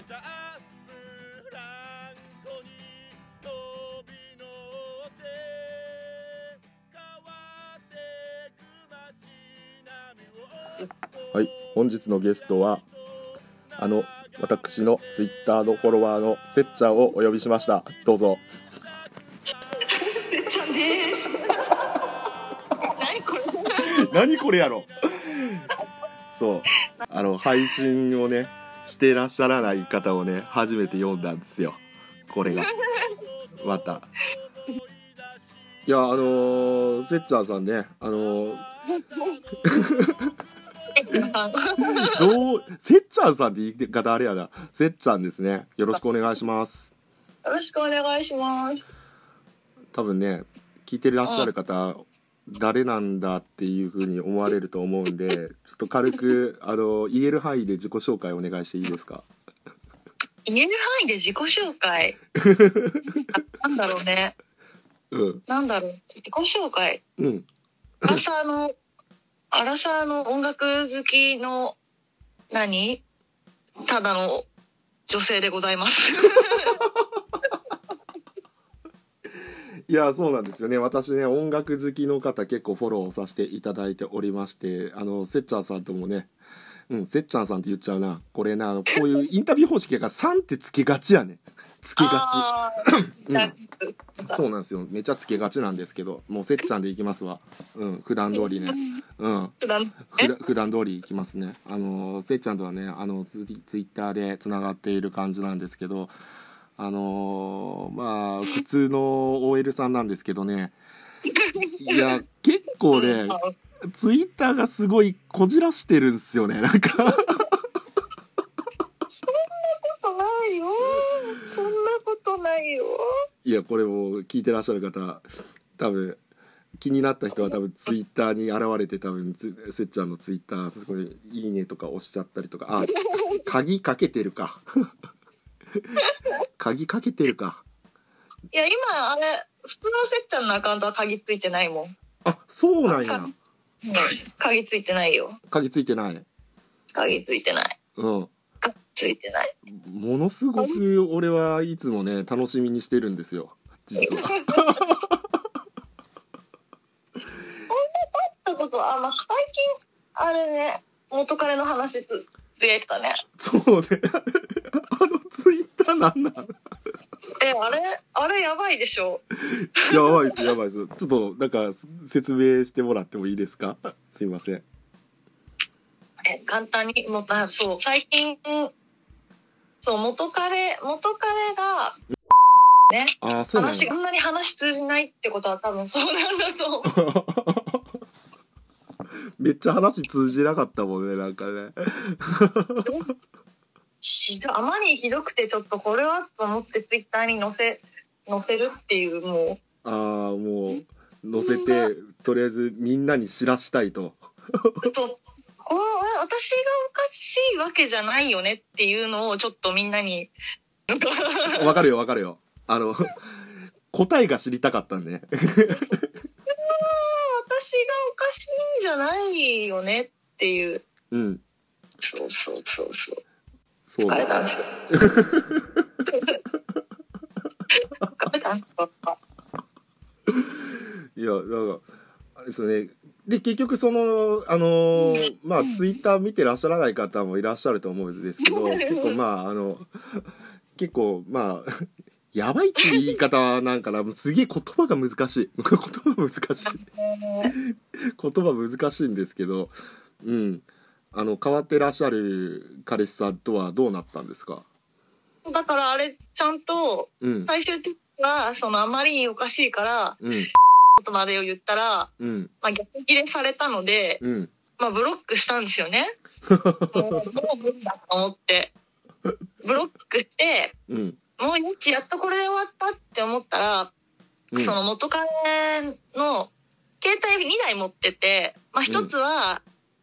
ったランコに飛び乗って変わってく街並みをはい本日のゲストはあの私のツイッターのフォロワーのせっちゃんをお呼びしました。どうぞ。せっちゃんです。何これ。何これやろ。そう。あの配信をねしてらっしゃらない方をね初めて読んだんですよ。これが。また。いやあのー、せっちゃんさんねあのー、どうせっちゃんさんって言い方あれやな。せっちゃんですね。よろしくお願いします。よろしくお願いします。多分ね聞いてらっしゃる方、誰なんだっていうふうに思われると思うんで ちょっと軽くあの言える範囲で自己紹介お願いしていいですか？言える範囲で自己紹介？あ なんだろうね。うんなんだろう。自己紹介。うんアラサーの、アラサーの音楽好きの、何？ただの女性でございます。いやそうなんですよね。私ね音楽好きの方結構フォローさせていただいておりましてあのせっちゃんさんともねうんせっちゃんさんって言っちゃうな。これなこういうインタビュー方式やから「さん」ってつけがちやねつけがあち、ーうん、そうなんですよ。めちゃつけがちなんですけどもうせっちゃんでいきますわ。うん普段通りね。うん。普段普段通りいきますね。あのせっちゃんとはねあのツイツイッターでつながっている感じなんですけどあのまあ普通の OL さんなんですけどねいや結構ねツイッターがすごいこじらしてるんですよねなんかことないよ。そんなことないよ。いやこれも聞いてらっしゃる方多分気になった人は多分ツイッターに現れて多分つせっちゃんのツイッターそこに「いいね」とか押しちゃったりとかあ鍵かけてるか 鍵かけてるかいや、今、あれ、普通のせっちゃんのアカウントは鍵ついてないもん。あそうなんやうん鍵ついてないよ。鍵ついてない鍵ついてない。うん鍵ついてない。ものすごく俺はいつもね楽しみにしてるんですよ実は ってことは、あ、まあ、最近、あれね、元彼の話つぶやいてたね。そうね。あのツイッターなんなん？え、あれ、あれやばいでしょ。やばいですやばいです。ちょっとなんか説明してもらってもいいですか？すいません。え、簡単に、もう、あそう、最近、そう、元彼、元彼が、ね、あ話があんなに話通じないってことは多分そうなんだと思う。めっちゃ話通じなかったもんねなんかね。ひどあまりにひどくてちょっとこれはと思ってツイッターに載せ載せるっていうもああもう載せてとりあえずみんなに知らしたいと。とこ私がおかしいわけじゃないよねっていうのをちょっとみんなに。わかるよわかるよ。あの答えが知りたかったんで、ね、私がおかしいんじゃないよねっていう。うん。そうそうそうそう。そう。疲れたんですよ。疲れたんですよいやなんかあれですね。で結局そのあのーまあツイッター見てらっしゃらない方もいらっしゃると思うんですけど 結構まああの結構まあやばいっていう言い方なんかなすげえ言葉が難しい。言葉難しい。言葉難しいんですけどうん。あの変わってらっしゃる彼氏さんとはどうなったんですか？だからあれちゃんとうん。最終的にはそのあまりにおかしいからうん。言葉でを言ったら、うん。まあ、逆切れされたので、うん。まあ、ブロックしたんですよね。もうもう無理だと思って。ブロックしてうんもう日やっとこれで終わったって思ったら、うん。その元彼の携帯2台持ってて、まあ、一つは、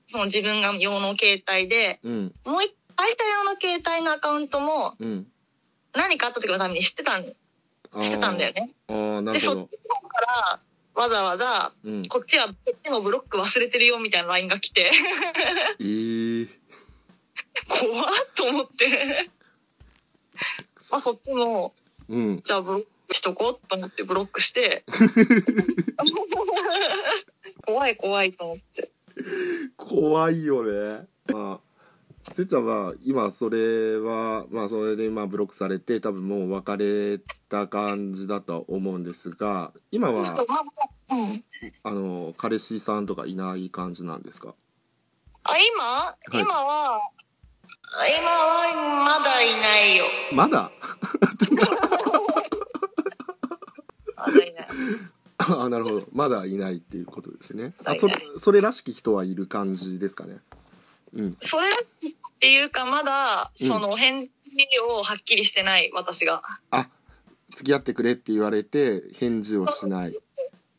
その自分が用の携帯でうん。もう一相手用の携帯のアカウントもうん。何かあった時のために知ってたんあしてたんだよね。でそっちの方からわざわざうん。こっちはこっちもブロック忘れてるよみたいな LINE が来て。えー。怖っと思って。まあそっちもうん。じゃあブロックしとこうと思ってブロックして。怖い怖いと思って。怖いよね。まあせっちゃんは今それはまあそれでまあブロックされて多分もう別れた感じだとは思うんですが今はうん。あの彼氏さんとかいない感じなんですか？あ、今、い。今は、今はまだいないよ。まだ？まだいない。あなるほど。まだいないっていうことですね。あそれそれらしき人はいる感じですかね？うん。それっていうか、まだ、うん。その返事をはっきりしてない、私が。あ付き合ってくれって言われて返事をしない。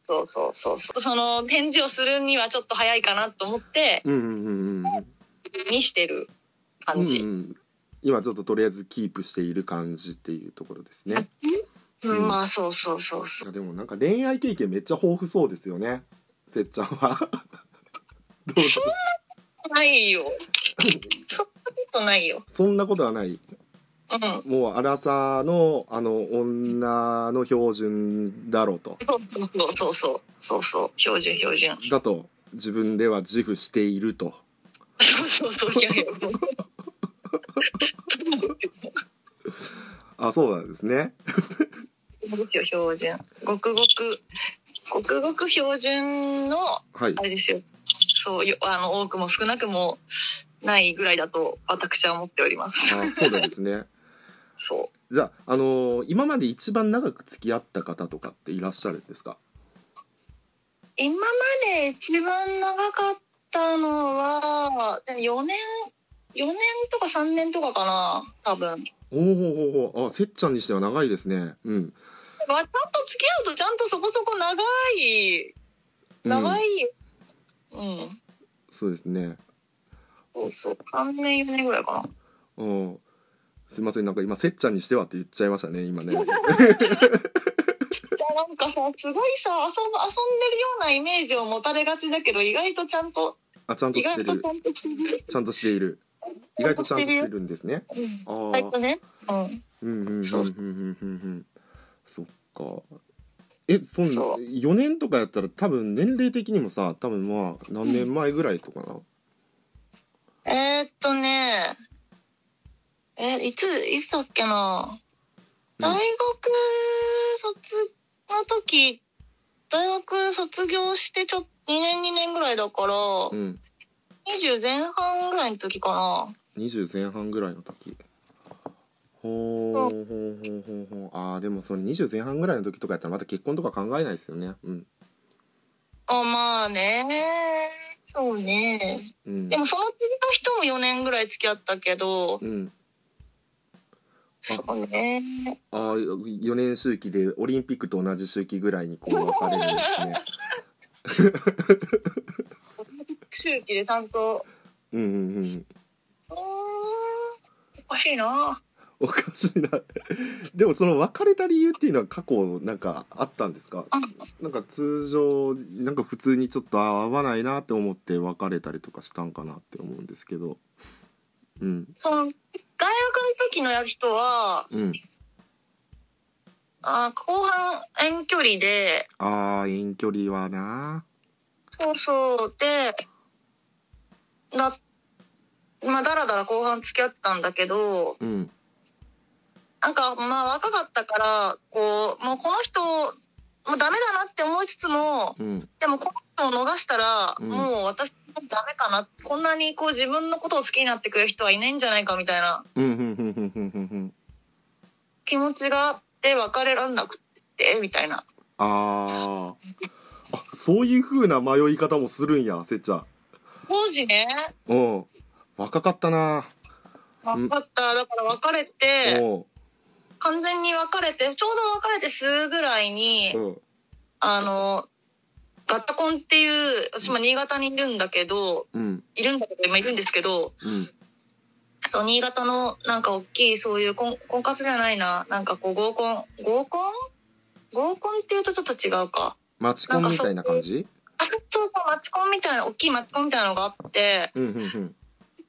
そうそうそうそう。その返事をするにはちょっと早いかなと思って、うんうんうんうん。にしてる感じ。うんうん今ちょっととりあえずキープしている感じっていうところですねうんうんまあそうそうそうそ。いうやでもなんか恋愛経験めっちゃ豊富そうですよねせっちゃんは どうぞないよ。そんなことないよ。そんなことはないうん。もう荒さのあの女の標準だろうとそうそうそう。そうそう。標準標準。だと自分では自負していると そうそうそう。いやいや。あそうなんですねそうですよ、標準。ごくごく、ごくごく標準の、はいあれですよ。そうよ、あの、多くも少なくもないぐらいだと私は思っております。あそうなんですね そう。じゃあ、あのー今まで一番長く付き合った方とかっていらっしゃるんですか？今まで一番長かったのは、でも4年、4年とか3年とかかな、多分。おおおおあせっちゃんにしては長いですね。うん。まあ、ちゃんと付き合うとちゃんとそこそこ長い、長い、うん、そうですね。そうそう、3年4年ぐらいかな。うんすいませんなんか今せっちゃんにしてはって言っちゃいましたね今ね。いやなんかさ、すごいさ、遊ぶ、遊んでるようなイメージを持たれがちだけど、意外とちゃんと、あちゃんと意してる。外とちゃんとしてる。ちゃんとしている意外とちゃんとしてるんですね。うん。ああね。うん。うんうんうんうん。う。んそううんうんそっか。えそんそう。4年とかやったら多分年齢的にもさ多分まあ何年前ぐらいとかな、えー、っとね、えいつ、いつだっけな？うん。大学卒の時、大学卒業してちょっと2年2年ぐらいだから、うん20前半ぐらいの時か20前半ぐらいの時ほうほうほうほうほうあーでもその20前半ぐらいの時とかやったらまた結婚とか考えないですよねうんな。あ、まあね。そうね。うんでもその次の人も4年ぐらい付き合ったけど、うんあそうね。あー4年周期でオリンピックと同じ周期ぐらいにこう分かれるんですね 周期でちゃんと、うんうんうん。おかしいな。おかしいな。でもその別れた理由っていうのは過去なんかあったんですか？なんか通常なんか普通にちょっと合わないなって思って別れたりとかしたんかなって思うんですけど。うん。その、大学の時の人は、うん。あ後半遠距離で、あー遠距離はな。そうそう、で、な、まあ、だらだら後半付き合ったんだけど、うん。なんか、まあ、若かったから、こう、もうこの人、もうダメだなって思いつつも、うん。でもこの人を逃したら、うん。もう私もダメかな。こんなにこう自分のことを好きになってくれる人はいないんじゃないかみたいな気持ちがあって別れらん。なくて、みたいな。あーあそういう風な迷い方もするん。やせっちゃん当時？ね、うん若かったな。分かった。だから別れて、お完全に別れて、ちょうど別れてすぐぐらいに、うん。あの、ガッタコンっていう、私も新潟にいるんだけど、うん。いるんだけど、今いるんですけど、うん。そう、新潟のなんか大きいそういう婚婚活じゃないな、なんかこう合コン、合コン？合コンっていうとちょっと違うか。マチコンみたいな感じ？あ、そうそうマチコンみたいな、大きいマチコンみたいなのがあって、うんうんうん。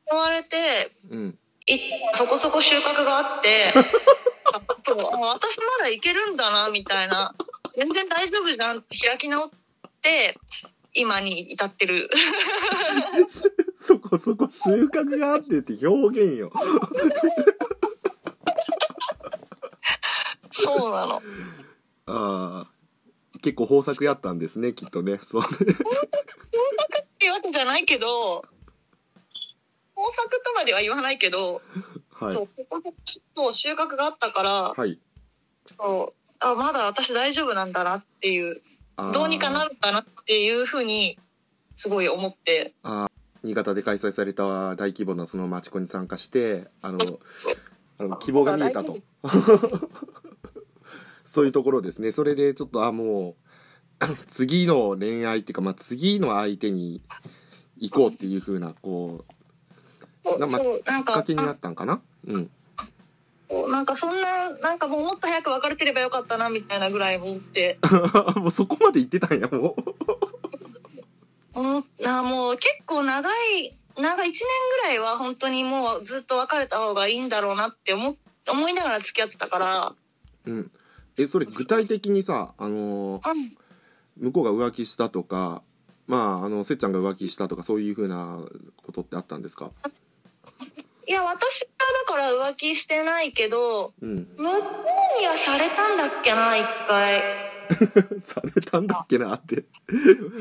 言われて、うん。いそこそこ収穫があって、あそうあ私まだいけるんだな、みたいな。全然大丈夫じゃんって開き直って、今に至ってる。そこそこ収穫があってって表現よ。そうなの。ああ結構豊作やったんですねきっとね。そう。ってわけじゃないけど豊作とまでは言わないけど、はい。そうここでそう収穫があったからはい。そう。あまだ私大丈夫なんだなっていうどうにかなるかなっていうふうにすごい思って。新潟で開催された大規模なその町コンに参加してあのあの希望が見えたとそういうところですね。それでちょっとあもう次の恋愛っていうか、まあ、次の相手に行こうっていう風なこそうなまそうなんかうきっかけになったんかな？うん。なんかそんななんかもうもっと早く別れてればよかったなみたいなぐらい思って。もうそこまで行ってたんやもう。なもう結構長い長い1年ぐらいは本当にもうずっと別れた方がいいんだろうなって思っ思いながら付き合ってたから、うんえそれ具体的にさあのーうん、向こうが浮気したとかまああのせっちゃんが浮気したとかそういう風なことってあったんですか？いや私はだから浮気してないけどうん。向こうにはされたんだっけな一回。されたんだっけなって。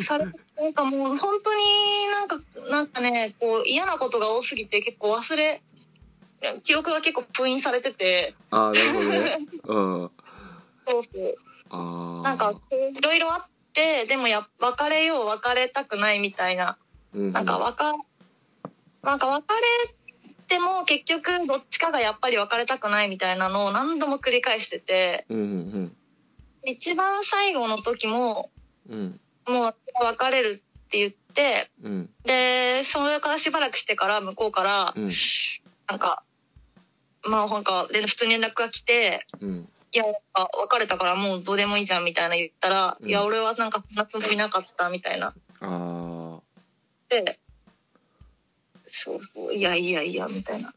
されなんかもう本当になんかなんかねこう嫌なことが多すぎて結構忘れ記憶が結構封印されてて。ああなるほどね。うんそうそう。ああなんかいろいろあってでもや別れよう別れたくないみたいな。うんなんか別なんか別れても結局どっちかがやっぱり別れたくないみたいなのを何度も繰り返してて。うんうん。一番最後の時もうん。もう別れるって言ってうん。でそれからしばらくしてから向こうからうん。なんかまあなんか連普通に連絡が来てうんいや、別れたからもうどうでもいいじゃんみたいな言ったら、うん。いや、俺はなんかそんなつもりなかったみたいな。あで、そうそう、いやいやいや、みたいな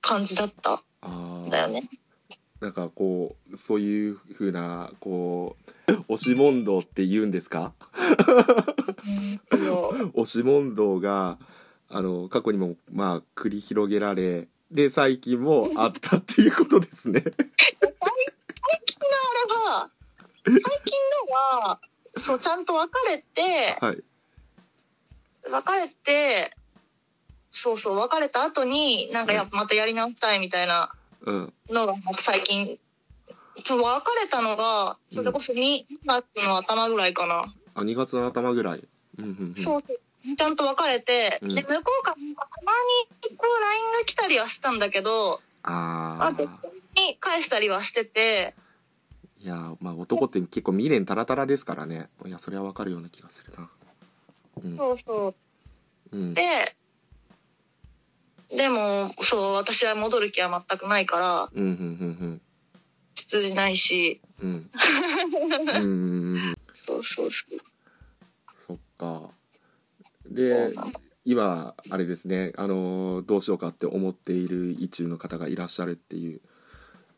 感じだった。あだよね。なんかこうそういう風なこう押し問答って言うんですか？押し問答があの過去にもまあ繰り広げられで最近もあったっていうことですね。最 近のあれは、最近のは、そう、ちゃんと別れて、はい。別れて、そうそう、別れた後に、なんかやっぱまたやり直したいみたいなうん。のが最近、別れたのが、それこそ2月の頭ぐらいかな。あ2月の頭ぐらい。うんうんうん。そうそう。ちゃんと別れて、うん。で、向こうからたまにこう LINE が来たりはしたんだけど、ああに返したりはしてて、いやまあ男って結構未練タラタラですからね。いやそれはわかるような気がするな。うん。そうそう。うん。で、でも、そう、私は戻る気は全くないから、うんうん通じないし、うん。うんうんうんうん。うんそうそうそう。そっか。で今あれですね。あのどうしようかって思っている意中の方がいらっしゃるっていう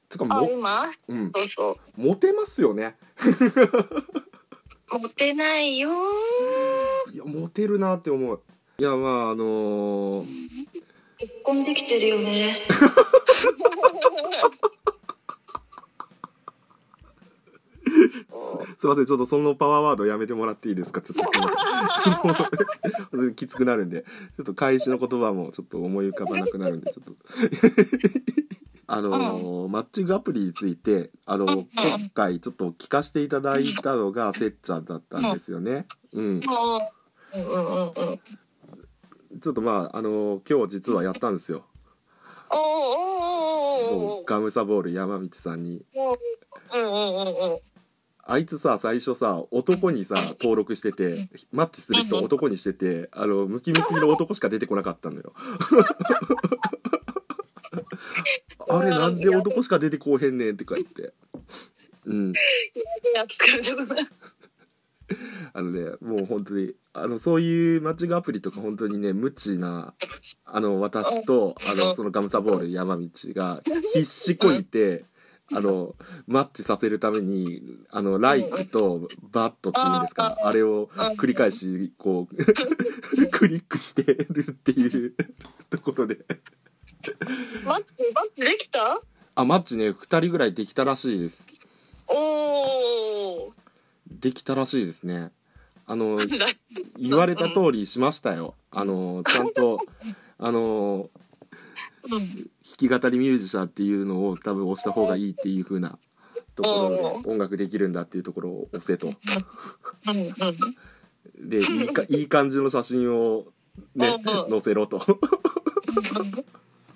つかあ、も、今？うん、そうそう。モテますよね。モテないよいやモテるなって思う。いやまああのー結婚できてるよね。すいませんちょっとそのパワーワードやめてもらっていいですか？ちょっとすいません。きつくなるんで。ちょっと返しの言葉もちょっと思い浮かばなくなるんでちょっとあのーマッチングアプリについてあのうん。今回ちょっと聞かせていただいたのがせっちゃんだったんですよね。うん。ちょっとまああのー今日実はやったんですよ。ガムサボール山道さんに。あいつさ最初さ男にさ登録しててマッチする人うん男にしててあのムキムキの男しか出てこなかったのよ あれなんで男しか出てこうへんねんってか言って。うん。あのねもう本当にあのそういうマッチングアプリとか本当にね無知なあの私とあのそのガムサボール山道が 必死こいてあのマッチさせるためにあのライクとバットっていうんですかあれを繰り返しこう クリックしてるっていうところでマッチマッチできた？あマッチね2人ぐらいできたらしいです。おおできたらしいですね。あの ー。言われた通りしましたよ。あのちゃんと あのうん。弾き語りミュージシャンっていうのを多分押した方がいいっていう風なところおで音楽できるんだっていうところを押せと。でいいかいい感じの写真をね載せろと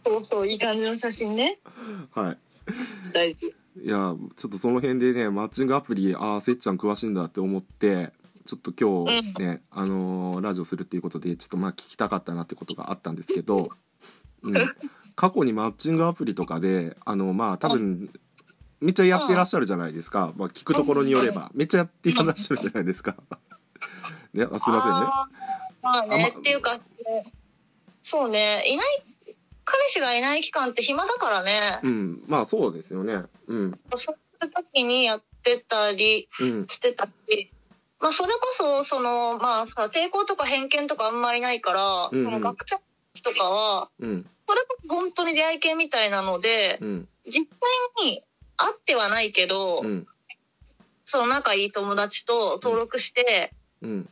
そうそう、いい感じの写真ね。はい。大事。いやちょっとその辺でねマッチングアプリああせっちゃん詳しいんだって思ってちょっと今日ね、あのーラジオするっていうことでちょっとまあ聞きたかったなってことがあったんですけど、うん、過去にマッチングアプリとかであのまあ多分めっちゃやってらっしゃるじゃないですか、まあ、聞くところによればめっちゃやっていらっしゃるじゃないですか。ね、あすいませんね。まあね、あまっていうか、そうね、いない、彼氏がいない期間って暇だからね、うん、まあそうですよね。うん、そういう時にやってたりうん、してたし、まあそれこそ、その、まあさ、抵抗とか偏見とかあんまりないから、うんうん。その学生とかは、うん、それこそ本当に出会い系みたいなので、うん、実際に会ってはないけど、うん、その仲いい友達と登録して、うん、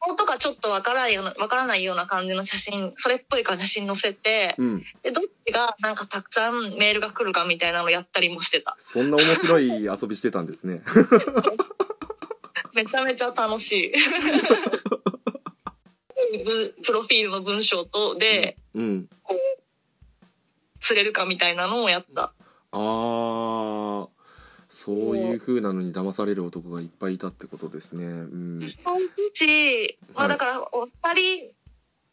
顔とかちょっとわからないような、わからないような感じの写真、それっぽい感じの写真載せて、うん。で、どっちがなんかたくさんメールが来るかみたいなのやったりもしてた。そんな面白い遊びしてたんですね。めちゃめちゃ楽しい。ぶ プロフィールの文章とで、うん。こう、釣れるかみたいなのをやった。あーそういう風なのに騙される男がいっぱいいたってことですね。うん。そのうち、まはいあだから、お二人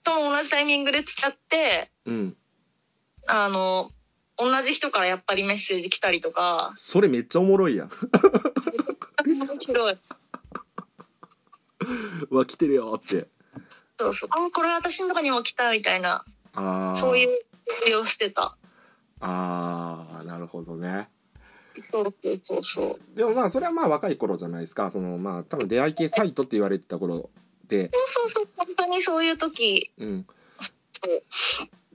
とも同じタイミングで付き合って、うん。あの、同じ人からやっぱりメッセージ来たりとか、それめっちゃおもろいやん。面白い。う わ、来てるよって。そうそう。あ、これ私のとこにも来たみたいな、ああ。そういうふりをしてた。ああ、なるほどね。そうそうそうそう。でもまあ、それはまあ若い頃じゃないですか。そのまあ、多分出会い系サイトって言われてた頃で。そうそうそう、本当にそういう時。うん。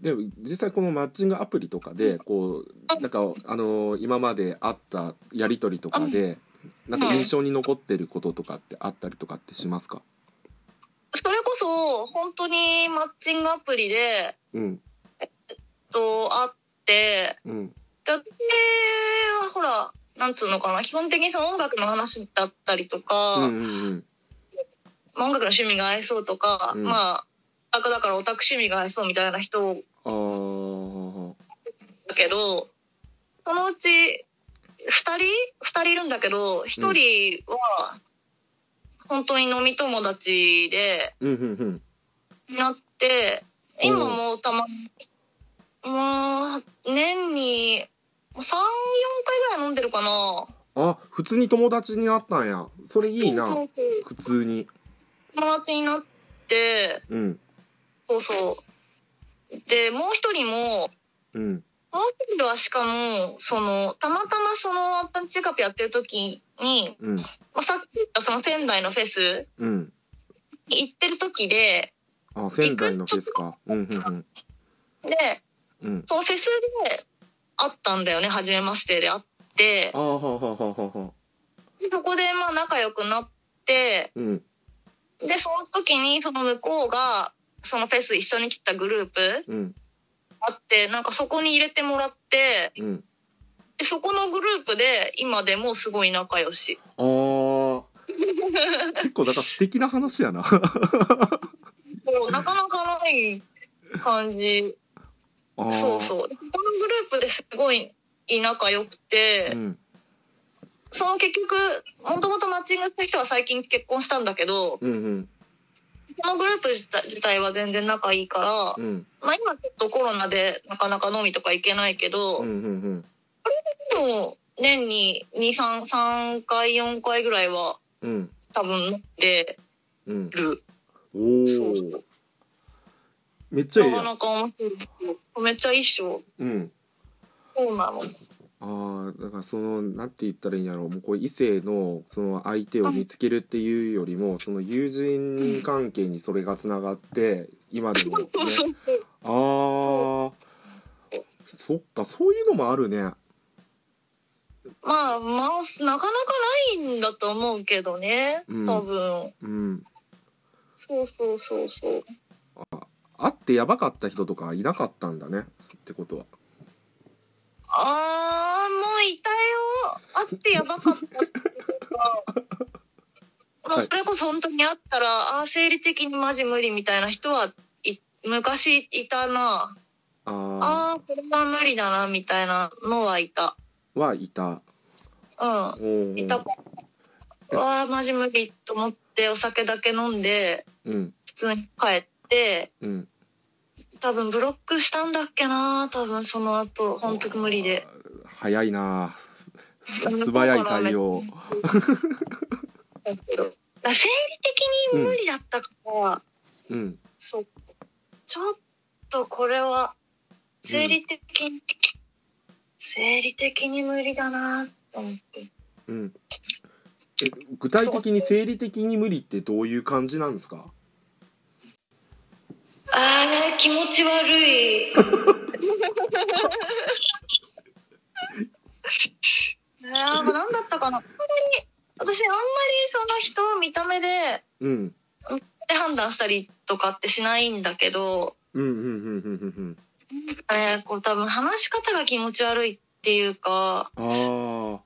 でも実際このマッチングアプリとかでこうなんかあの今まであったやり取りとかでなんか印象に残ってることとかってあったりとかってしますか？それこそ、本当にマッチングアプリで、うんと、会って、うんで私はほら、なんつうのかな、基本的にその音楽の話だったりとか、うんうんまあ音楽の趣味が合いそうとか、うん。まあ、だからオタク趣味が合いそうみたいな人だけど、そのうち、二人？二人いるんだけど、一人は、本当に飲み友達で、なって、今もたまに、もう、年に、3、4回ぐらい飲んでるかな。あ普通に友達になったんや。それいいな。そうそう普通に。友達になって、うん。そうそう。で、もう一人も、うん。もう一人はしかも、その、たまたまその、パンチカップやってる時に、うん。まあ、さっき言ったその仙台のフェスうん。に行ってる時で、あ仙台のフェスか。うんうんで、うん。うん。そのフェスで会ったんだよね、初めましてで会って。そこでまあ仲良くなって、うん。で、その時にその向こうが、そのフェス一緒に来たグループうん。あって、なんかそこに入れてもらって、うん。でそこのグループで今でもすごい仲良し。あー。結構だから素敵な話やな。そうなかなかない感じ。そうそう。このグループですごい仲良くて、うん。その結局、もともとマッチングした人は最近結婚したんだけど、うんうん。このグループ自体は全然仲いいから、うん。まあ今ちょっとコロナでなかなか飲みとか行けないけど、うんうんでも年に2、3、3回、4回ぐらいはうん。多分飲んでうん。る。うそおめっちゃええなかなか面白い。めっちゃいいっしょ。うん。そうなの。ああだからそのなんて言ったらいいんやろう。もうこう異性のその相手を見つけるっていうよりもその友人関係にそれがつながって今でもね。そうそうそうああそっかそういうのもあるね。まあまあなかなかないんだと思うけどねうん。多分、うん。そうそうそうそう。会ってやばかった人とかいなかったんだねってことは。あーもういたよ。会ってやばかったっていうかまあはいそれこそ本当に会ったらあー生理的にマジ無理みたいな人はい昔いたな。ああーこれは無理だなみたいなのはいた。あはいた。うん。いたわあマジ無理と思ってお酒だけ飲んでうん。普通に帰ってうん多分ブロックしたんだっけな。多分その後本当に無理で。早いな。素早い対応。生理的に無理だったから、うん。そう。ちょっとこれは生理的に、生理的に無理だなと思って。うん。え具体的に生理的に無理ってどういう感じなんですか？あー気持ち悪い。ねえ何だったかな？あんまり私あんまりその人を見た目でうん。で判断したりとかってしないんだけど、うんうんうんうんうんえーこう多分話し方が気持ち悪いっていうかうんあ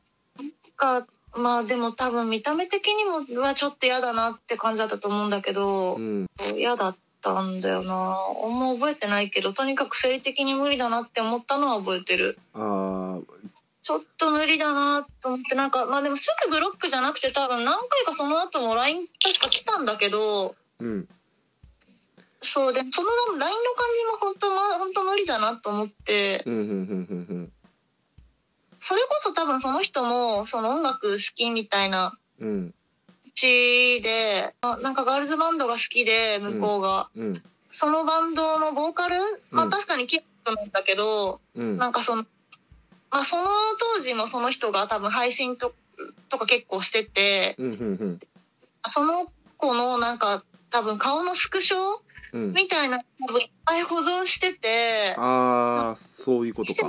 かまあでも多分見た目的にもうわちょっと嫌だなって感じだったと思うんだけあどう、ん。嫌だったんだよな。あんま覚えてないけどとにかく生理的に無理だなって思ったのは覚えてる。あちょっと無理だなと思ってなんかまあでもすぐブロックじゃなくて多分何回かその後も LINE 確か来たんだけどーうん。そうでもその LINE の感じも本当ま本当無理だなと思って。うんうんうんうんそれこそ多分その人もその音楽好きみたいなうん。うんうちであなんかガールズバンドが好きで向こうが、うん。そのバンドのボーカル？まあうん確かにキックなんだけど、うん。なんかそのまあその当時もその人が多分配信ととか結構しててうんうんうん。その子のなんか多分顔のスクショ？うん。みたいな多分いっぱい保存しててああそういうことか。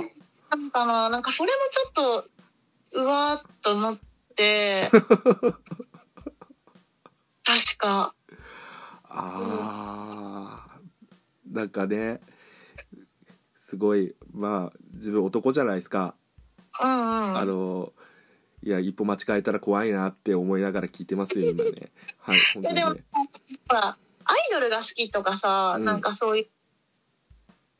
なんかななんかそれもちょっとうわーっと思って 確か。ああなんかねすごいまあ自分男じゃないですか、うんうん。あのいや一歩間違えたら怖いなって思いながら聞いてますよ今ね。はい本当にでもねほらアイドルが好きとかさ、うん。なんかそういう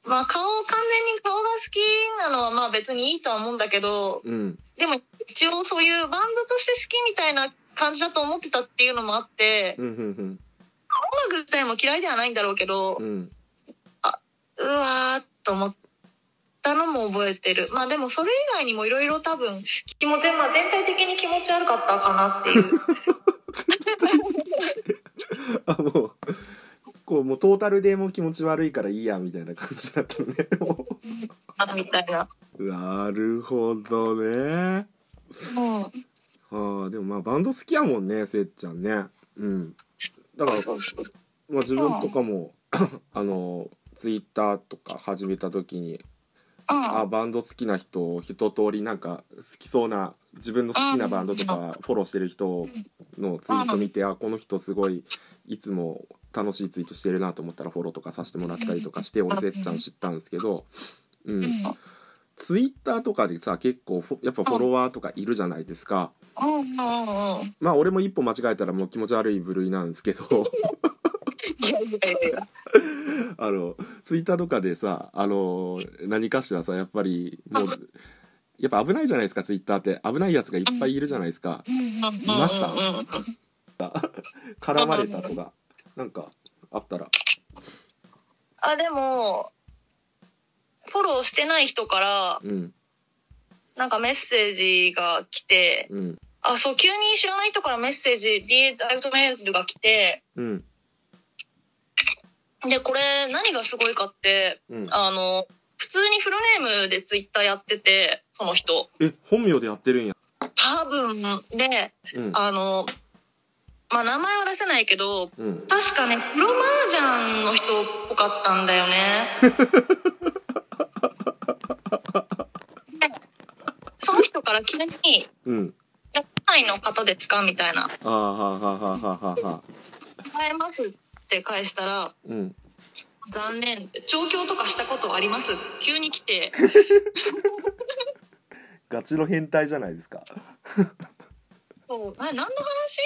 まあ顔完全に顔が好きなのはまあ別にいいとは思うんだけどうん。でも一応そういうバンドとして好きみたいな感じだと思ってたっていうのもあってうんうん音楽自体も嫌いではないんだろうけどうん。うんうわーっと思ったのも覚えてる。まあでもそれ以外にもいろいろ多分気持ち、まあ、全体的に気持ち悪かったかなっていう。あもうこうもうトータルでもう気持ち悪いからいいやみたいな感じだったのねみたいな。うなるほどね。うんああでもまあバンド好きやもんねせっちゃんね。うん。だからまあ、自分とかも あのツイッターとか始めた時にうん。あバンド好きな人一通りなんか好きそうな自分の好きなバンドとかフォローしてる人のツイート見てあこの人すごいいつも楽しいツイートしてるなと思ったらフォローとかさせてもらったりとかして俺せっちゃん知ったんですけど、う、うんんツイッターとかでさ結構やっぱフォロワーとかいるじゃないですか。うんうんうん。まあ俺も一歩間違えたらもう気持ち悪い部類なんですけど。いやいやいや。あのツイッターとかでさあの何かしらさやっぱりもうやっぱ危ないじゃないですかツイッターって。危ないやつがいっぱいいるじゃないですか。いましたうんうんうん 絡まれたとかなんかあったら。あでもフォローしてない人からうん。なんかメッセージが来てうん。あそう急に知らない人からメッセージ D ダイレクトメールが来てうん。でこれ何がすごいかってうん。あの普通にフルネームでツイッターやってて、その人。え本名でやってるんや。多分、で、うん。あの、まあ、名前は出せないけど、うん。確かね、プロ麻雀の人っぽかったんだよね。でその人から急に、うん。都内の方ですかみたいな。ああはあはあはあはあはあ会えますって返したら、うん。残念。調教とかしたことあります？急に来て、ガチの変態じゃないですか。そう、え何の話？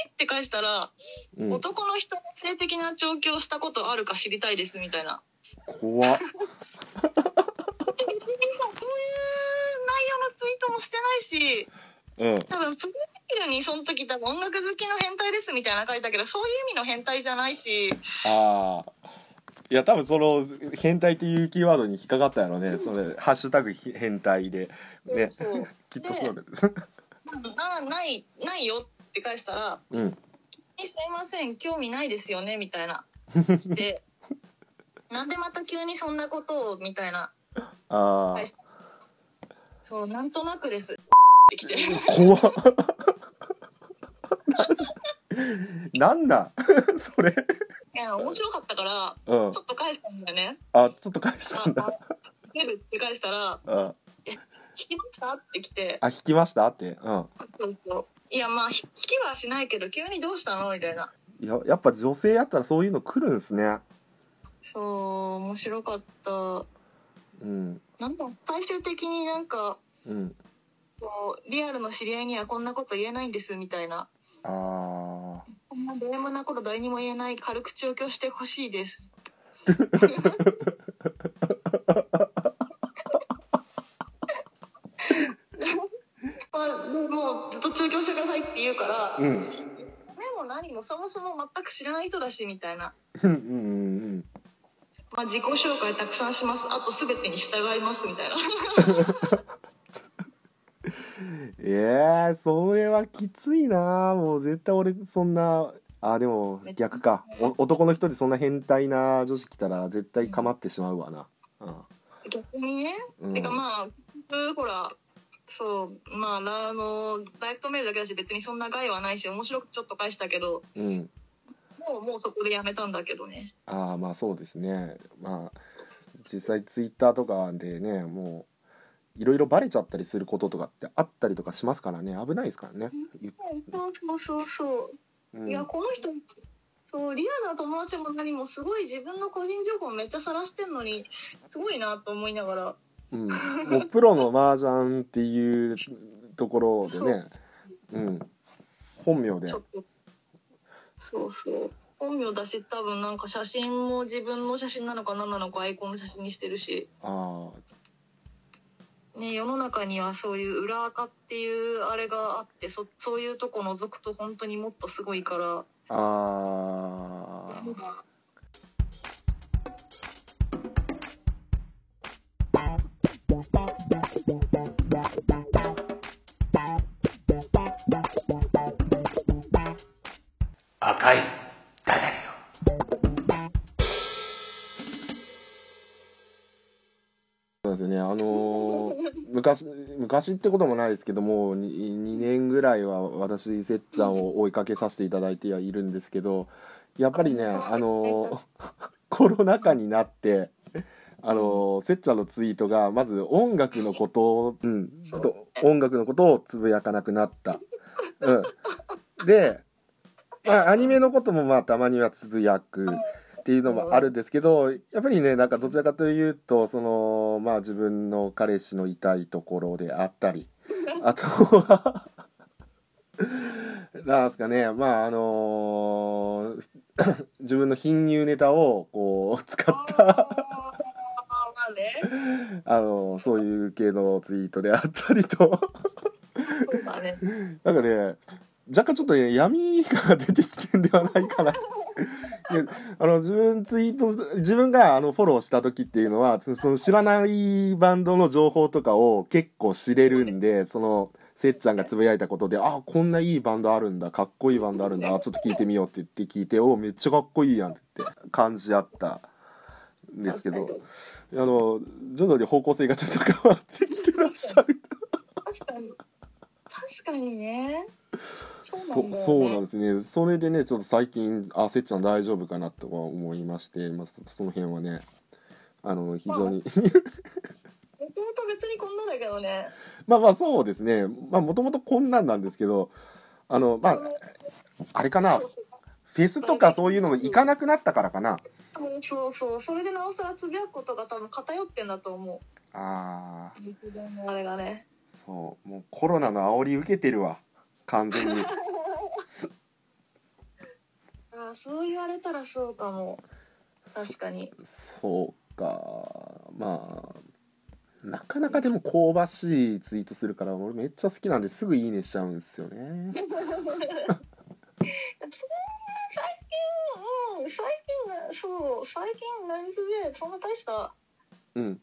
って返したら、うん。男の人の性的な調教したことあるか知りたいですみたいな。怖っのツイートもしてないし、うん。多分プロフィールにその時多分音楽好きの変態ですみたいなの書いたけど、そういう意味の変態じゃないし、ああいや多分その変態っていうキーワードに引っかかったやろねそれハッシュタグ変態で。ね。そうそう。きっとそうですあない、ないよって返したら、うんえすいません、興味ないですよねみたいな。で、なんでまた急にそんなことをみたいな。あ返したそう、なんとなくです。怖っ。なんだ それ。いや、面白かったから、うん。ちょっと返したんだよね。あちょっと返しあ、たんだ。あ、出るって返したら、あ聞きました？って来て、あ引きました？って。うん。そうそう。いや、まあ、聞きはしないけど、急にどうしたの？みたいな。いややっぱ女性やったらそういうの来るんすね。そう、面白かった。うんなんだ、最終的になんか、うん。こう、リアルの知り合いにはこんなこと言えないんです、みたいな。ああこんなド M なこと誰にも言えない軽口を強してほしいです。まあ、でもうずっと中強してくださいって言うから、うん。でも何もそもそも全く知らない人だしみたいな、うんうんうんまあ、自己紹介たくさんします。あと全てに従いますみたいな。ええそれはきついなもう絶対俺そんなあでも逆か。お男の人でそんな変態な女子来たら絶対構ってしまうわな。逆にね、うん。てかまあ普通ほらそうまあラあのダイレクトメールだけだし別にそんな害はないし面白くちょっと返したけどうんもうもうそこでやめたんだけどね。ああまあそうですね。まあ実際ツイッターとかでねもういろいろバレちゃったりすることとかってあったりとかしますからね。危ないですからね、そうそうそうそう。うん。いやこの人そうリアルな友達も何もすごい自分の個人情報めっちゃ晒してんのにすごいなと思いながら。うん、もうプロの麻雀っていうところでね。う。ん。本名でそうそう。本名だし多分なんか写真も自分の写真なのか何なのかアイコンの写真にしてるし、ああね、世の中にはそういう裏垢っていうあれがあってそそういうとこ覗くと本当にもっとすごいから。あー昔昔ってこともないですけども 2, 年ぐらいは私せっちゃんを追いかけさせていただいてはいるんですけどやっぱりねあのー コロナ禍になってあのーせっちゃんのツイートがまず音楽のことを、うん、ちょっと音楽のことをつぶやかなくなった。うん、で、まあ、アニメのこともまあたまにはつぶやくっていうのもあるんですけどやっぱりねなんかどちらかというとそのまあ自分の彼氏の痛いところであったり あとはなんですかねまああの 自分の貧乳ネタをこう使った あのそういう系のツイートであったりと。なんかね若干ちょっとね闇が出てきてんではないかな。いやあの自分ツイート自分があのフォローした時っていうのはそその知らないバンドの情報とかを結構知れるんでそのせっちゃんがつぶやいたことであこんないいバンドあるんだかっこいいバンドあるんだあちょっと聞いてみようって言って聞いておめっちゃかっこいいやんって感じあったんですけどあの徐々に方向性がちょっと変わってきてらっしゃる確かに確かにねそそうなんですね。それでねちょっと最近あせっちゃん大丈夫かなとは思いまして、まあ、そその辺はねあの非常に。もともと別にこんなだけどね。まあまあそうですね。まあもともとこんなんなんですけどあのまああれかな。フェスとかそういうのも行かなくなったからかな。そうそう。それでなおさらつぶやくことが多分偏ってんだと思う。実現のあれがね。そう。もうコロナの煽り受けてるわ。完全に あーそう言われたらそうかも。確かに。そうか。まあなかなかでも香ばしいツイートするから俺めっちゃ好きなんですぐいいねしちゃうんですよね。最近うん最近なそう最近何つぶやそんな大したうん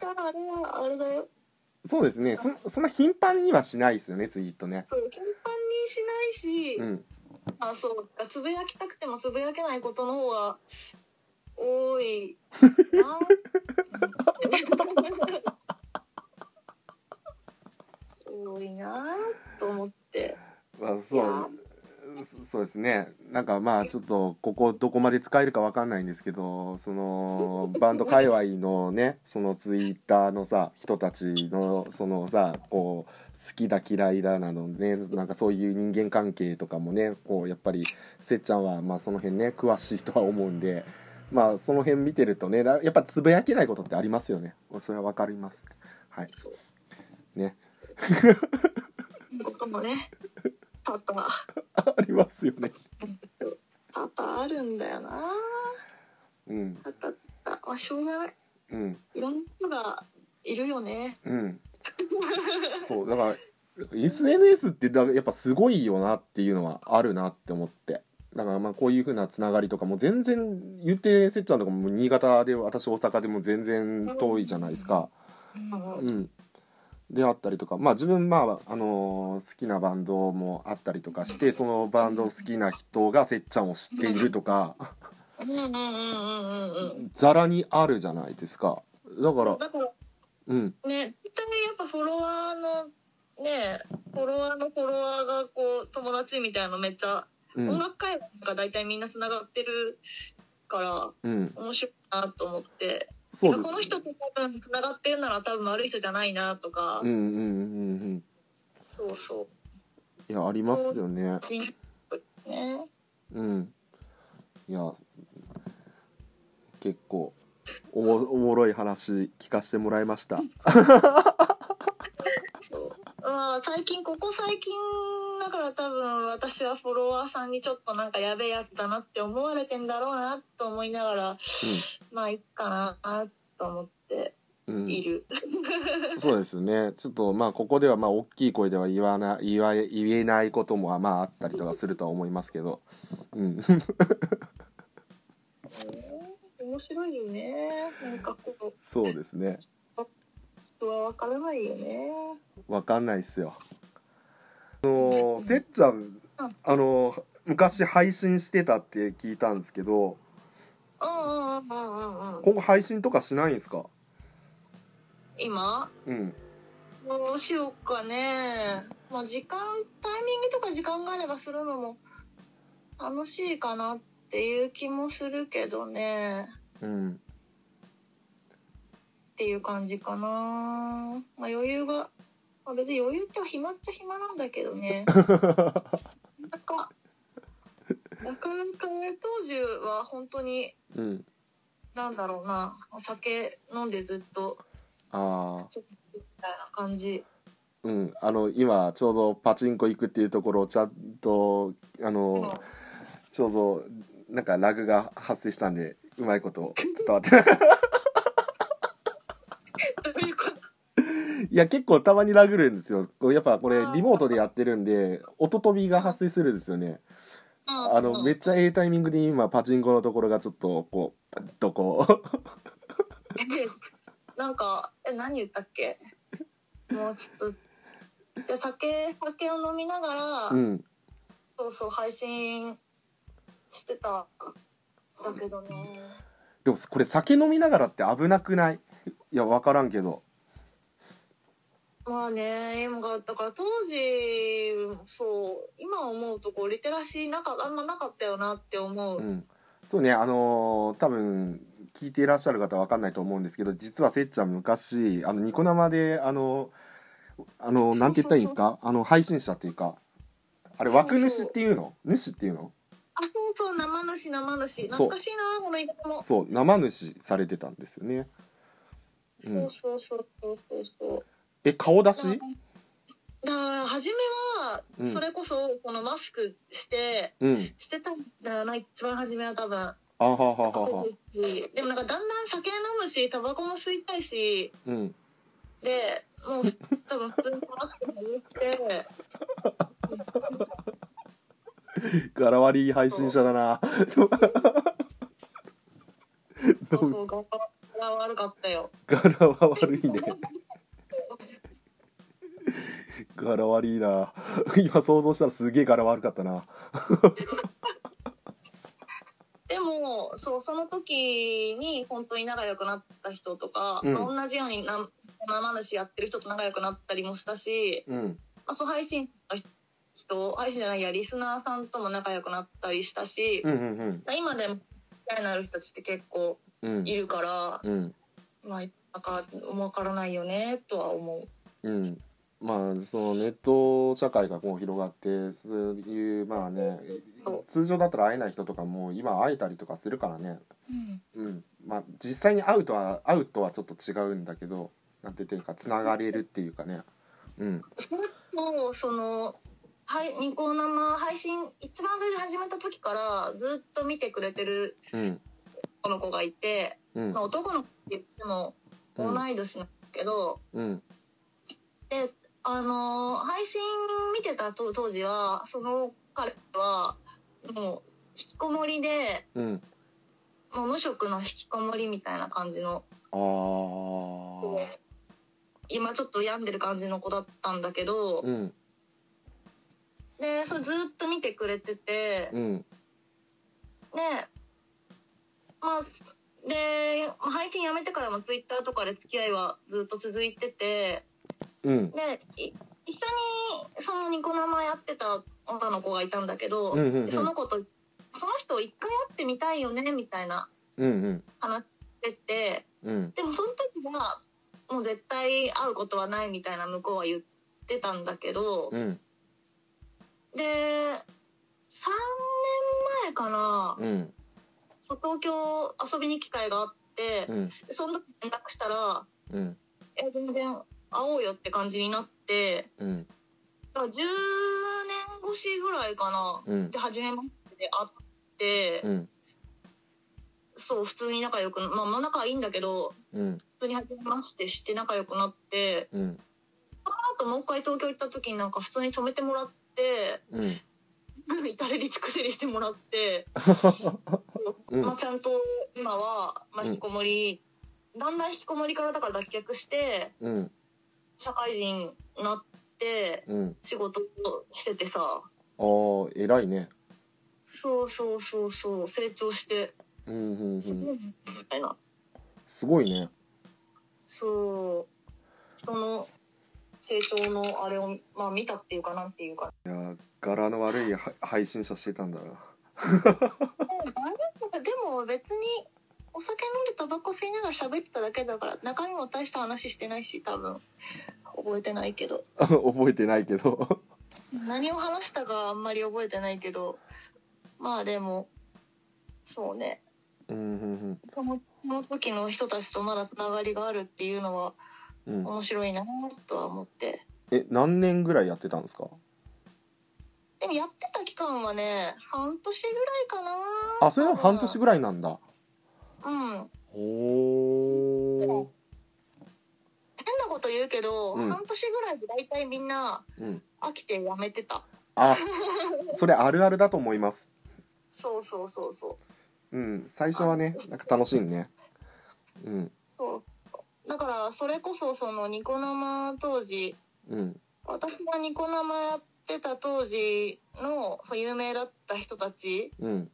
あれはあれだよ。そうですね。そそんな頻繁にはしないですよねツイートね。そう頻繁にしないし、うんあそう。かつぶやきたくてもつぶやけないことの方が多いな。多いなと思って。まあそうそうですね。なんかまあちょっとここどこまで使えるかわかんないんですけどそのバンド界隈のねそのツイッターのさ人たちのそのさこう好きだ嫌いだなどねなんかそういう人間関係とかもねこうやっぱりせっちゃんはまあその辺ね詳しいとは思うんでまあその辺見てるとねやっぱつぶやけないことってありますよね。それはわかります。はい。ね。こともね多々ありますよね。多々あるんだよな。うん。多々まあしょうがない。うん。いろんな人がいるよね。うん。そうだから SNS ってだやっぱすごいよなっていうのはあるなって思って。だからまあこういう風なつながりとかも全然言ってせっちゃんとかも新潟で私大阪でも全然遠いじゃないですか。うん。うんであったりとかまあ自分まああのー好きなバンドもあったりとかしてそのバンド好きな人がせっちゃんを知っているとか。ざらにあるじゃないですか。だからだからうんね絶対やっぱフォロワーのねフォロワーのフォロワーがこう友達みたいなのめっちゃ、うん。音楽界が大体みんなつながってるからうん。面白いなと思ってこの人と多分つながってるなら多分悪い人じゃないなとか、うんうんうんうんそうそう。いやありますよね。人ね。うん。いや結構おもおもろい話聞かせてもらいました。そ うまあ最近ここ最近だから多分私はフォロワーさんにちょっとなんかやべえやつだなって思われてんだろうなと思いながらまあいいかなと思ってうん、うんいる、そうですね。ちょっとまあここではまあ大きい声では言わない言わ言えないこともまああったりとかするとは思いますけど。うん。面白いよねなんかこうそうですね人は分からないよね。わかんないっすよ。あのせっちゃんあの昔配信してたって聞いたんですけどうんうんうんうんうん今後配信とかしないんですか？今？うん。どうしようかね。まあ時間タイミングとか時間があればするのも楽しいかなっていう気もするけどね。うんっていう感じかな。まあ余裕が、まあ、別に余裕って暇っちゃ暇なんだけどね。なんかなかなかね当時は本当にうん。なんだろうな。お酒飲んでずっとああみたいな感じ。うん。あの今ちょうどパチンコ行くっていうところをちゃんとあのちょうどなんかラグが発生したんでうまいこと伝わってどういうこといや結構たまにラグるんですよ。こうやっぱこれリモートでやってるんで音飛びが発生するんですよね。あのめっちゃええタイミングで今パチンコのところがちょっとこうパッとこでなんかえ何言ったっけ？もうちょっとじゃあ酒酒を飲みながら、ううん。そうそう配信してただけどね。でもこれ酒飲みながらって危なくない？いや分からんけどまあね今がだから当時そう今思うとこうリテラシーなかあんまなかったよなって思う、うん。そうねあのー多分聞いていらっしゃる方は分かんないと思うんですけど実はせっちゃん昔あのニコ生であのあのなんて言ったらいいんですか？あの配信者っていうかあれ枠主っていうの？主っていうの？あそうそう生主生主。懐かしいなこの言い方も。そう生主されてたんですよね、う、そうん。そうそうそうそうそうえ顔出し？だから初めはうん。それこそこのマスクして、うん。してたんだよな一番初めは多分。あはははは。でもなんかだんだん酒飲むしタバコも吸いたいしうん。でもう多分普通にマスクも言って柄悪い配信者だな。そうそう顔が悪かったよ。柄は悪いね。柄悪 いな。今想像したらすげえ柄悪かったな。でもそうその時に本当に仲良くなった人とか、うん。まあ同じようにな生主やってる人と仲良くなったりもしたし、うん。まあ、そう配信の人配信じゃないやリスナーさんとも仲良くなったりしたし、うんうん今でも付き合いのある人たちって結構うん。いるから、うん。まあなんか分からないよねとは思う。うんまあそのネット社会がこう広がってそういうまあね通常だったら会えない人とかも今会えたりとかするからね。うん。うん。まあ実際に会うとは会うとはちょっと違うんだけどなんて言ってんかつながれるっていうかね。うん。それとそのはいニコ生配信一番最初始めた時からずっと見てくれてるうん。子の子がいて、うん。まあ、男の子って言っても同い年なんですけど、うん。であのー配信見てた当当時はその彼はもう引きこもりでうん。もう無職の引きこもりみたいな感じのああ今ちょっと病んでる感じの子だったんだけど、うん。でそれずっと見てくれてて、うん。でまあで配信やめてからもツイッターとかで付き合いはずっと続いててうん。でい一緒にそのニコ生やってた女の子がいたんだけど、うんうんうんでその子とその人一回会ってみたいよねみたいなうんうん。話しててうん。でもその時はもう絶対会うことはないみたいな向こうは言ってたんだけど、うん。で3年前かな、うん。東京遊びに機会があってう、ん。でその時連絡したらうん「え全然会おうよ」って感じになってうん。だから10年越しぐらいかな、うん。で初めましてで会って、うん。そう普通に仲良くまあまあ仲はいいんだけどうん。普通に初めましてして仲良くなってうん。その後もう一回東京行った時になんか普通に泊めてもらってうん。至れり尽くせりしてもらって、うん。まあ、ちゃんと今は、まあ、うん引きこもり、だんだん引きこもりからだから脱却してうん社会人になってうん。仕事をしててさ。ああ偉いね。そうそうそうそう。成長して。うんうんうん。すごいみたいな。すごいね。そう。人の成長のあれを、まあ、見たっていうかなんていうか。いや柄の悪いは配信者してたんだな。でも別にお酒飲んでタバコ吸いながら喋ってただけだから中身も大した話してないし多分。覚えてないけど。覚えてないけど。何を話したかあんまり覚えてないけど。まあでもそうね。うんうんそのその時の人たちとまだつながりがあるっていうのはうんうん。面白いなとは思って。え何年ぐらいやってたんですか？でもやってた期間はね半年ぐらいかな。あそれは半年ぐらいなんだうん。お変なこと言うけど、うん。半年ぐらいで大体みんなうん。飽きてやめてた。あそれあるあるだと思います。そうそうそうそう。うん最初はねなんか楽しいね。うん。そう。だからそれこそそのニコ生当時うん。私がニコ生やってた当時のそう有名だった人たちうん。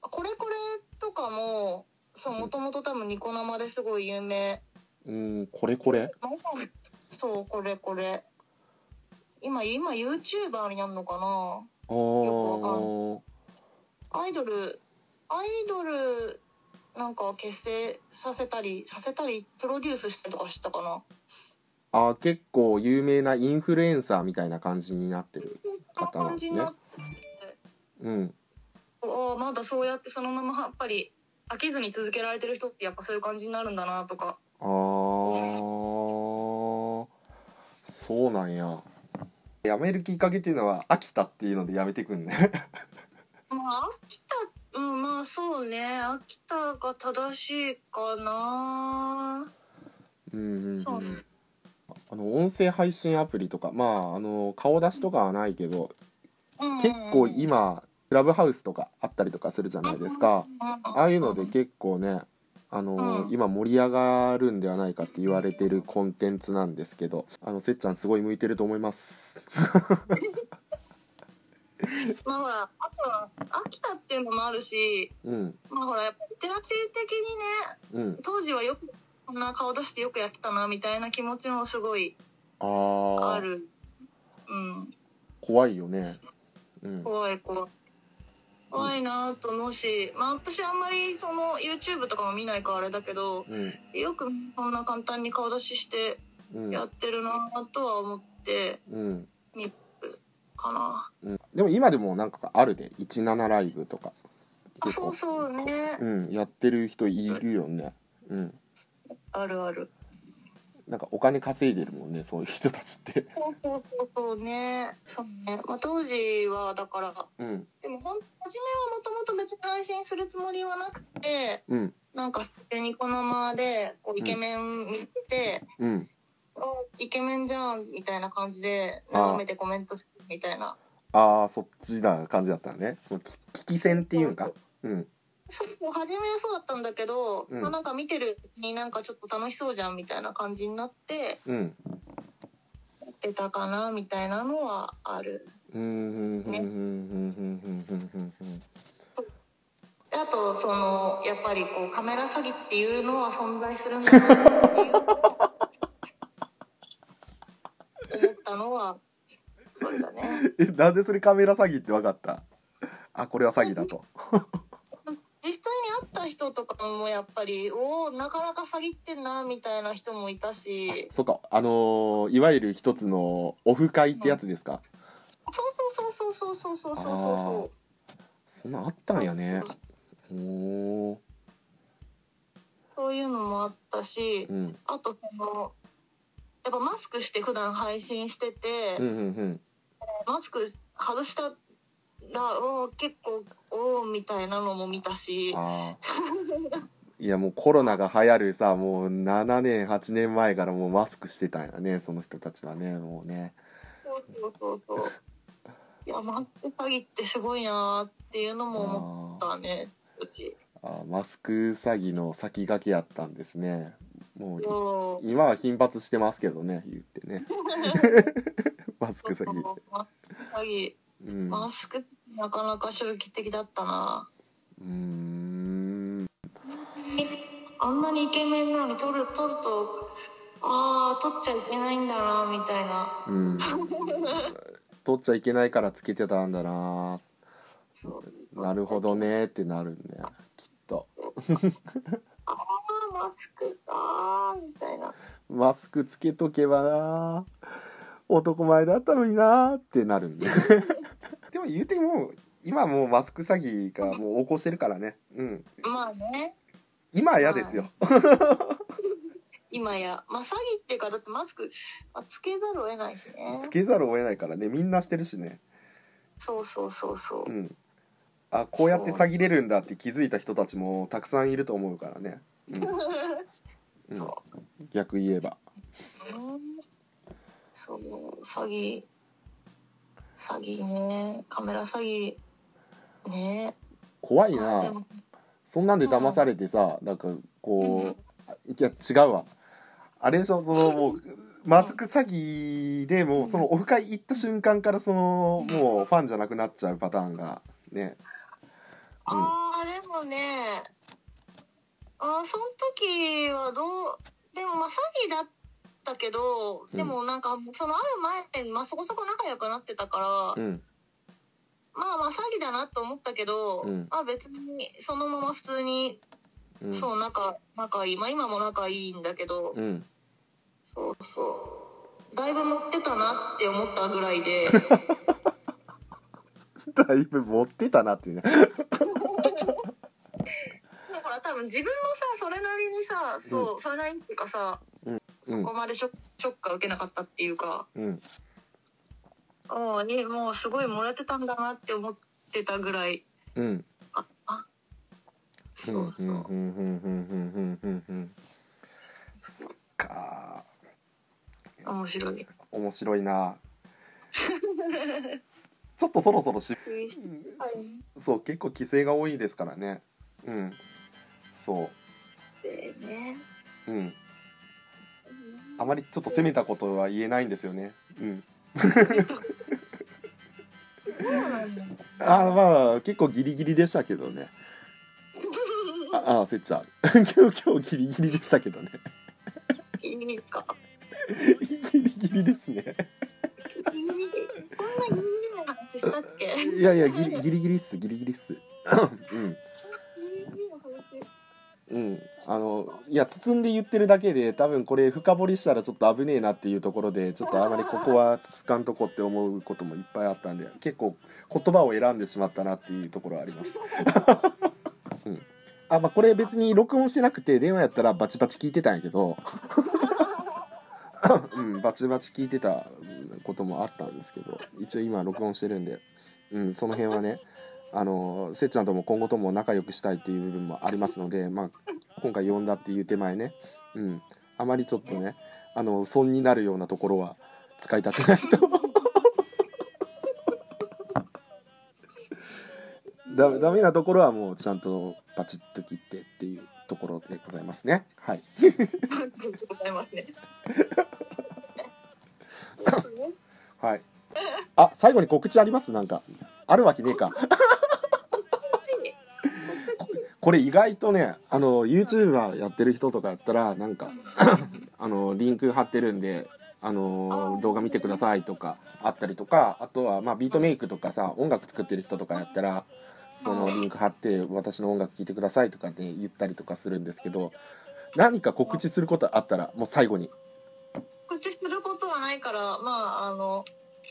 これこれとかもそうもともと多分ニコ生ですごい有名。うんこれこれ？そうこれこれ。今今 YouTuber になるのかな？あくわかーアイドルアイドルなんか結成させたりさせたりプロデュースしたりとかしたかな？あー結構有名なインフルエンサーみたいな感じになってる方なんですね。うん。あまだそうやってそのままやっぱり飽きずに続けられてる人ってやっぱそういう感じになるんだなとか。あー。そうなんや。やめるきっかけっていうのは飽きたっていうのでやめてくんね。まあ飽きたうんまあそうね。飽きたが正しいかな。うんうんうん。そうね。あの音声配信アプリとかまああの顔出しとかはないけど結構今クラブハウスとかあったりとかするじゃないですか。ああいうので結構ねあのうん。今盛り上がるんではないかって言われてるコンテンツなんですけどあのせっちゃんすごい向いてると思います。まあほらあとは飽きたっていうのもあるしうん。まあほらやっぱリテラシー的にねうん。当時はよくこんな顔出してよくやってたなみたいな気持ちもすごいあー。ある。うん。怖いよね。うん。怖い怖い怖いなと思うしまあ私あんまりその YouTube とかも見ないからあれだけどうん。よくそんな簡単に顔出ししてうん。やってるなとは思ってうんかな。うん。でも今でもなんかあるで17ライブとか。あそうそうね。うん。やってる人いるよね。うん。あるあるなんかお金稼いでるもんねそういう人たちって。そうそうそうそうね。そうね、まあ、当時はだからうん。でもほん初めはもともと別に配信するつもりはなくてうん。なんかニコ生でこうイケメン見て、うん。あイケメンじゃんみたいな感じで眺めてコメントするみたいな。ああそっちな感じだったのね。そのき聞き戦っていうんかうんそう初めはそうだったんだけど、うん、まあ、なんか見てるになんかちょっと楽しそうじゃんみたいな感じになって、うん、出たかなみたいなのはある。ね、あとそのやっぱりこうカメラ詐欺っていうのは存在するん。だなっていうの思ったのはそれだね。えなん。でそれカメラ詐欺って分かったあこれは詐欺だと。実際に会った人とかもやっぱりおおなかなか詐欺ってんなみたいな人もいたし。そうか。あのーいわゆる一つのオフ会ってやつですか、そうそうそうそうそうそうそうそうそう。そんなんあったんやね。おおそういうのもあったしーうん。あとそのやっぱマスクして普段配信してて、うんうんうん。マスク外したらおー結構おおみたいなのも見たし。いやもうコロナが流行るさもう7年8年前からもうマスクしてたんやねその人たちはねもうね。そうそうそうそう。いやマスク詐欺ってすごいなーっていうのも思ったね私あー。マスク詐欺の先駆けやったんですね。もう今は頻発してますけどね言ってね。マスク詐欺マスク詐欺。うん。マスクなかなか衝撃的だったな。うーん。あんなにイケメンなのに撮る撮るとああ撮っちゃいけないんだなみたいな。うん。取っちゃいけないからつけてたんだな。なるほどねってなるんだよきっと。ああマスクかーみたいな。マスクつけとけばな男前だったのになってなるんででも言うても今もうマスク詐欺がもう横行してるからね。うん。まあね。今は嫌ですよ。今や。まあ詐欺っていうかだってマスク、まあ、つけざるを得ないしね。つけざるを得ないからね。みんなしてるしね。そうそうそうそう。うん。あこうやって詐欺れるんだって気づいた人たちもたくさんいると思うからね、うん。うん、逆言えば。うん。そう。詐欺詐欺ね。カメラ詐欺。ね。怖いな。そんなんで騙されてさなんかこういや違うわ。あれでしょそのもうマスク詐欺でもうそのオフ会行った瞬間からそのもうファンじゃなくなっちゃうパターンがね。ああでもね。あーその時はどうでもまあ詐欺だったけどでもなんかその会う前に、まあ、そこそこ仲良くなってたから、うん。まあまあ詐欺だなと思ったけど、うん。まあ別にそのまま普通に、うん。そう仲仲いい。まあ今も仲いいんだけど、うん。そうそう。だいぶ持ってたなって思ったぐらいで。だいぶ持ってたなっていうね。だから多分自分もさそれなりにさそう、それなりにっていうかさ、うんそこまでショッショックは受けなかったっていうか。うん。ああにもうすごいもらってたんだなって思ってたぐらい。うん。ああそうそう、うんうんうんうんうんうんそっか。面白い。面白いな。ちょっとそろそろしそう結構規制が多いですからね。うん。そでね。ううんあまりちょっと責めたことは言えないんですよね。うん。あまあ結構ギリギリでしたけどね。ああせっちゃん。今日今日ギリギリでしたけどね。いいか。ギリギリですね。こんなギリギリな話したっけ？いやいやギリギリギリっすギリギリっす。うん、あのいや包んで言ってるだけで多分これ深掘りしたらちょっと危ねえなっていうところでちょっとあまりここはつつかんとこって思うこともいっぱいあったんで結構言葉を選んでしまったなっていうところはあります。うん、あまあこれ別に録音してなくて電話やったらバチバチ聞いてたんやけど、うん、バチバチ聞いてたこともあったんですけど一応今録音してるんで、うん、その辺はねあのせっちゃんとも今後とも仲良くしたいっていう部分もありますので、まあ、今回呼んだっていう手前ね、うん、あまりちょっとねあの損になるようなところは使いたくないと。ダダメなところはもうちゃんとパチッと切ってっていうところでございますね。はい。ございますね。はい。あ最後に告知あります？なんか。あるわけねえかこれ意外とねあの YouTuber やってる人とかやったらなんか あのリンク貼ってるんであの動画見てくださいとかあったりとかあとはまあビートメイクとかさ音楽作ってる人とかやったらそのリンク貼って私の音楽聴いてくださいとかって言ったりとかするんですけど何か告知することあったらもう最後に。告知することはないからまああの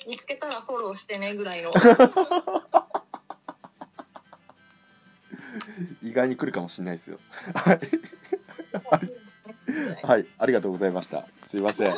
見つけたらフォローしてねぐらいの 意外に来るかもしれないですよ。はい。はい。ありがとうございました。すいません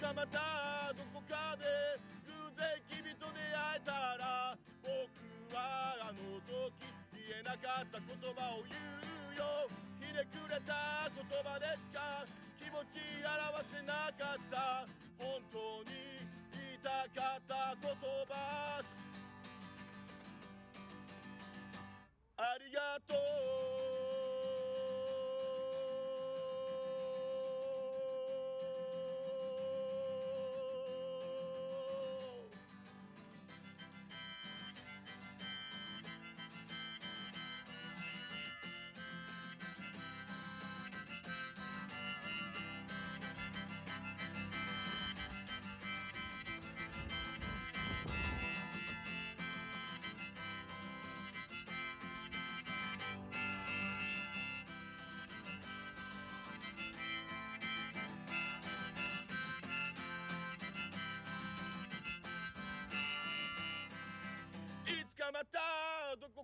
かまたどこかで偶然君と出会えたら僕はあの時言えなかった言葉を言うよ。ひねくれた言葉でしか気持ち表せなかった。本当に言いたかった言葉。ありがとう。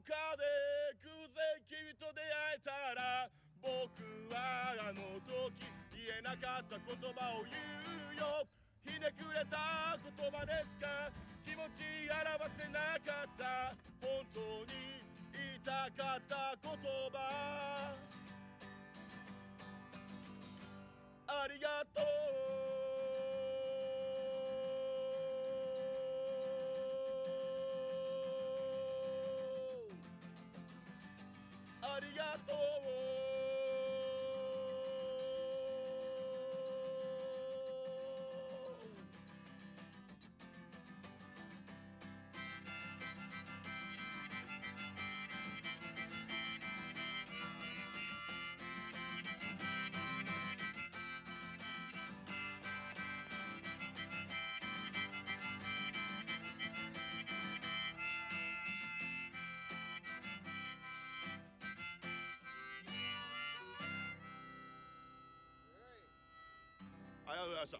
かで偶然君と出会えたら僕はあの時言えなかった言葉を言うよ。ひねくれた言葉でしか？気持ち表せなかった。本当に言いたかった言葉。ありがとう。us